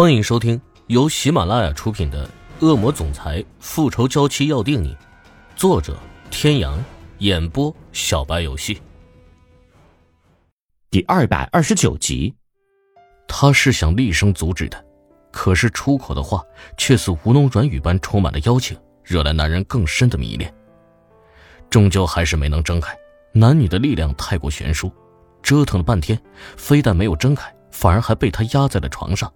欢迎收听由喜马拉雅出品的《恶魔总裁复仇娇妻要定你》，作者：天阳，演播：小白游戏。第二百二十九集，他是想厉声阻止的，可是出口的话却似吴侬软语般充满了邀请，惹来男人更深的迷恋。终究还是没能睁开，男女的力量太过悬殊，折腾了半天，非但没有睁开，反而还被他压在了床上。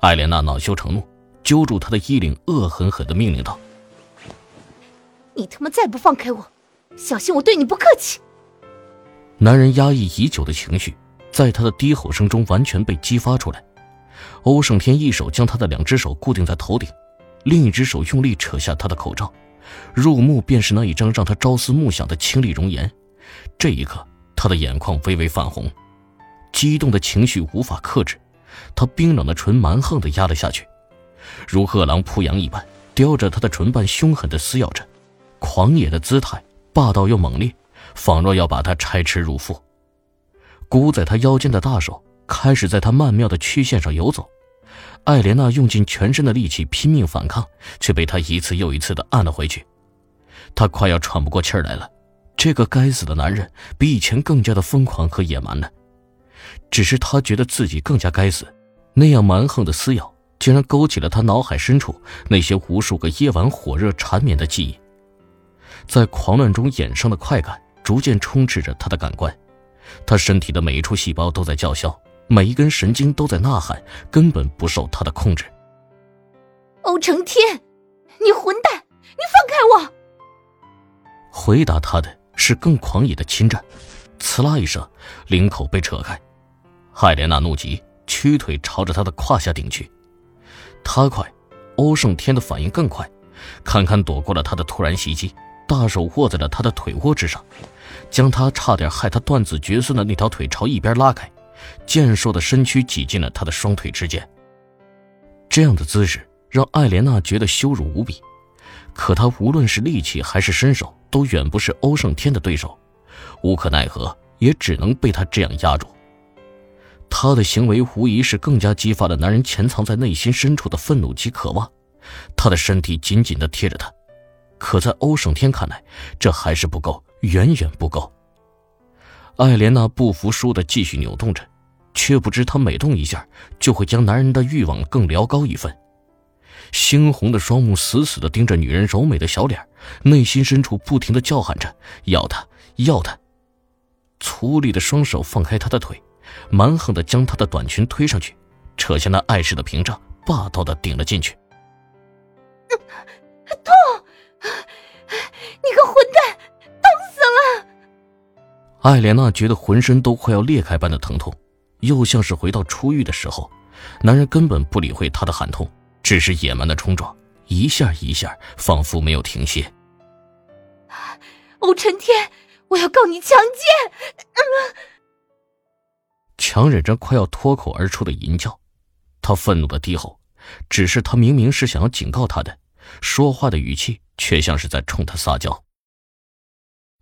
艾莲娜恼羞成怒，揪住他的衣领，恶狠狠的命令道：“你他妈再不放开我，小心我对你不客气！”男人压抑已久的情绪，在他的低吼声中完全被激发出来。欧胜天一手将他的两只手固定在头顶，另一只手用力扯下他的口罩，入目便是那一张让他朝思暮想的清丽容颜。这一刻，他的眼眶微微泛红，激动的情绪无法克制。他冰冷的唇蛮横的压了下去，如饿狼扑羊一般，叼着他的唇瓣，凶狠的撕咬着，狂野的姿态，霸道又猛烈，仿若要把他拆吃入腹。箍在他腰间的大手开始在他曼妙的曲线上游走，艾莲娜用尽全身的力气拼命反抗，却被他一次又一次的按了回去。他快要喘不过气来了，这个该死的男人比以前更加的疯狂和野蛮了。只是他觉得自己更加该死，那样蛮横的撕咬，竟然勾起了他脑海深处那些无数个夜晚火热缠绵的记忆。在狂乱中衍生的快感逐渐充斥着他的感官，他身体的每一处细胞都在叫嚣，每一根神经都在呐喊，根本不受他的控制。欧成天，你混蛋，你放开我！回答他的是更狂野的侵占，呲啦一声，领口被扯开。艾莲娜怒极，屈腿朝着他的胯下顶去。他快，欧胜天的反应更快，堪堪躲过了他的突然袭击，大手握在了他的腿窝之上，将他差点害他断子绝孙的那条腿朝一边拉开，健硕的身躯挤进了他的双腿之间。这样的姿势让艾莲娜觉得羞辱无比，可她无论是力气还是身手，都远不是欧胜天的对手，无可奈何，也只能被他这样压住。他的行为无疑是更加激发了男人潜藏在内心深处的愤怒及渴望。他的身体紧紧地贴着他，可在欧胜天看来，这还是不够，远远不够。艾莲娜不服输地继续扭动着，却不知她每动一下，就会将男人的欲望更撩高一分。猩红的双目死死地盯着女人柔美的小脸，内心深处不停地叫喊着：“要她，要她！”粗粝的双手放开她的腿。蛮横的将她的短裙推上去，扯下那碍事的屏障，霸道的顶了进去。痛！你个混蛋，痛死了！艾莲娜觉得浑身都快要裂开般的疼痛，又像是回到初遇的时候，男人根本不理会她的喊痛，只是野蛮的冲撞，一下一下，仿佛没有停歇。欧辰天，我要告你强奸！强忍着快要脱口而出的淫叫，他愤怒的低吼，只是他明明是想要警告他的，说话的语气却像是在冲他撒娇。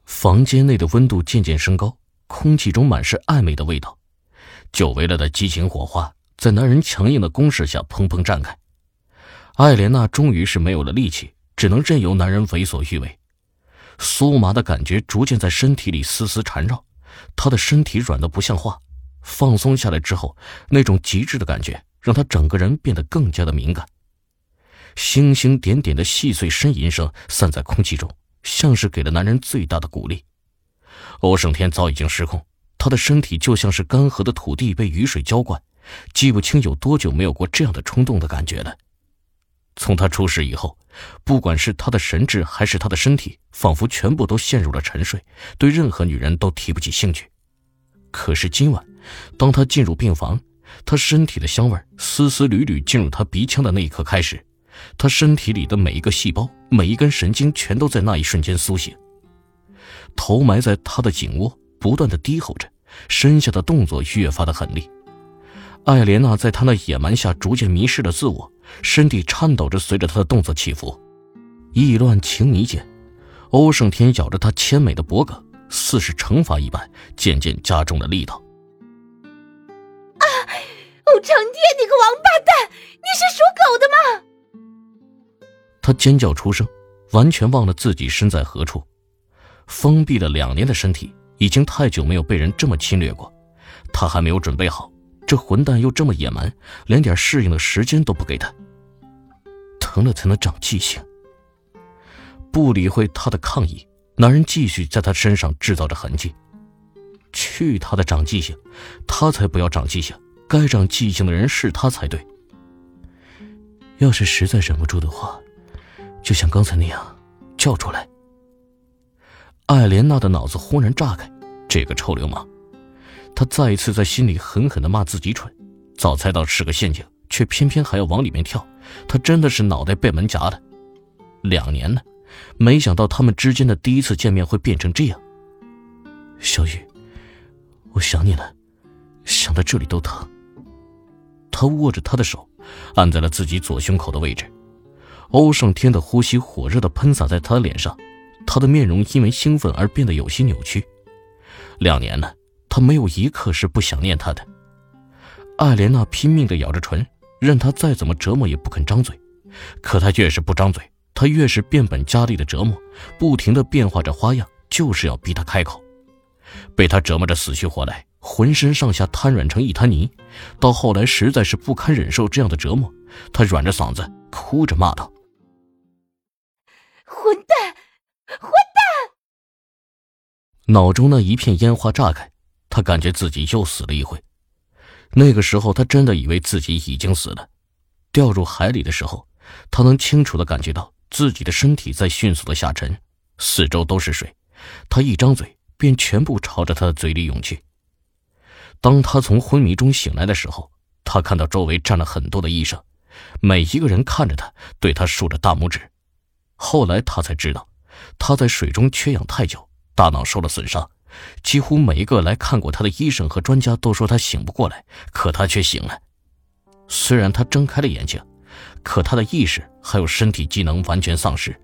房间内的温度渐渐升高，空气中满是暧昧的味道，久违了的激情火花在男人强硬的攻势下砰砰绽开。艾莲娜终于是没有了力气，只能任由男人为所欲为。酥麻的感觉逐渐在身体里丝丝缠绕，她的身体软得不像话。放松下来之后，那种极致的感觉让他整个人变得更加的敏感。星星点点的细碎呻吟声散在空气中，像是给了男人最大的鼓励。欧胜天早已经失控，他的身体就像是干涸的土地被雨水浇灌，记不清有多久没有过这样的冲动的感觉了。从他出事以后，不管是他的神智还是他的身体，仿佛全部都陷入了沉睡，对任何女人都提不起兴趣。可是今晚。当他进入病房，他身体的香味丝丝缕缕进入他鼻腔的那一刻开始，他身体里的每一个细胞、每一根神经全都在那一瞬间苏醒。头埋在他的颈窝，不断的低吼着，身下的动作越发的狠厉。艾莲娜在他那野蛮下逐渐迷失了自我，身体颤抖着随着他的动作起伏。意乱情迷间，欧胜天咬着她纤美的脖颈，似是惩罚一般，渐渐加重了力道。成天，你个王八蛋，你是属狗的吗？他尖叫出声，完全忘了自己身在何处。封闭了两年的身体，已经太久没有被人这么侵略过，他还没有准备好。这混蛋又这么野蛮，连点适应的时间都不给他。疼了才能长记性。不理会他的抗议，男人继续在他身上制造着痕迹。去他的长记性，他才不要长记性。该长记性的人是他才对。要是实在忍不住的话，就像刚才那样叫出来。艾莲娜的脑子忽然炸开，这个臭流氓！她再一次在心里狠狠的骂自己蠢，早猜到是个陷阱，却偏偏还要往里面跳。她真的是脑袋被门夹的。两年了，没想到他们之间的第一次见面会变成这样。小雨，我想你了，想到这里都疼。他握着她的手，按在了自己左胸口的位置。欧胜天的呼吸火热的喷洒在他的脸上。他的面容因为兴奋而变得有些扭曲。两年了，他没有一刻是不想念他的。艾莲娜拼命的咬着唇，任他再怎么折磨也不肯张嘴。可他越是不张嘴，他越是变本加厉的折磨，不停的变化着花样，就是要逼他开口。被他折磨着死去活来，浑身上下瘫软成一滩泥。到后来实在是不堪忍受这样的折磨，他软着嗓子哭着骂道：“混蛋！”混蛋！脑中那一片烟花炸开，他感觉自己又死了一回。那个时候，他真的以为自己已经死了。掉入海里的时候，他能清楚的感觉到自己的身体在迅速的下沉，四周都是水。他一张嘴，便全部朝着他的嘴里涌去。当他从昏迷中醒来的时候，他看到周围站了很多的医生，每一个人看着他，对他竖着大拇指。后来他才知道。他在水中缺氧太久，大脑受了损伤。几乎每一个来看过他的医生和专家都说他醒不过来，可他却醒了。虽然他睁开了眼睛，可他的意识还有身体机能完全丧失。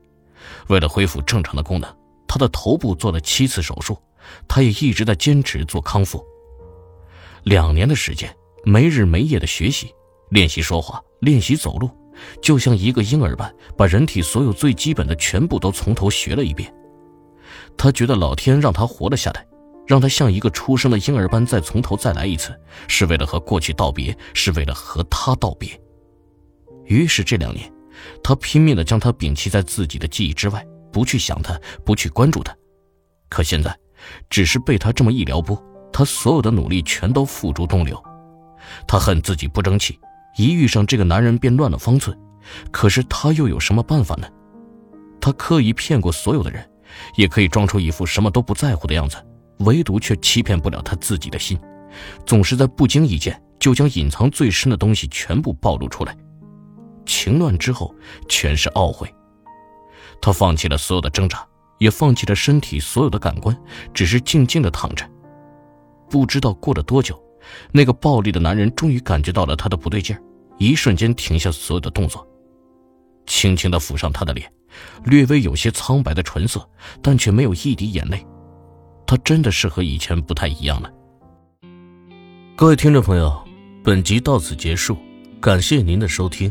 为了恢复正常的功能，他的头部做了七次手术。他也一直在坚持做康复。两年的时间，没日没夜的学习，练习说话，练习走路。就像一个婴儿般，把人体所有最基本的全部都从头学了一遍。他觉得老天让他活了下来，让他像一个出生的婴儿般再从头再来一次，是为了和过去道别，是为了和他道别。于是这两年，他拼命地将他摒弃在自己的记忆之外，不去想他，不去关注他。可现在，只是被他这么一撩拨，他所有的努力全都付诸东流。他恨自己不争气。一遇上这个男人便乱了方寸，可是他又有什么办法呢？他刻意骗过所有的人，也可以装出一副什么都不在乎的样子，唯独却欺骗不了他自己的心，总是在不经意间就将隐藏最深的东西全部暴露出来。情乱之后，全是懊悔。他放弃了所有的挣扎，也放弃了身体所有的感官，只是静静的躺着。不知道过了多久。那个暴力的男人终于感觉到了他的不对劲儿，一瞬间停下所有的动作，轻轻地抚上他的脸，略微有些苍白的唇色，但却没有一滴眼泪。他真的是和以前不太一样了。各位听众朋友，本集到此结束，感谢您的收听。